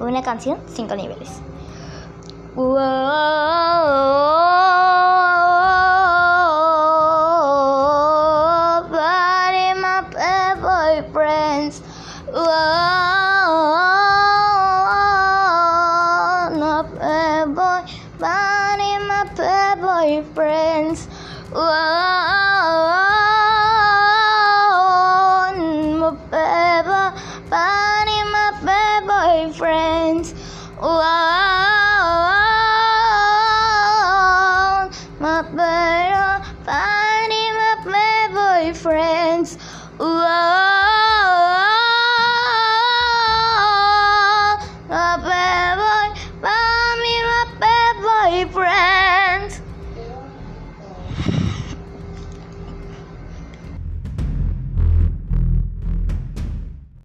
una canción, cinco niveles. Whoa, my bad my boy, buddy. Whoa. friends. Whoa, my better finding up my boyfriends. Whoa, my bad boy, find me my bad boyfriend.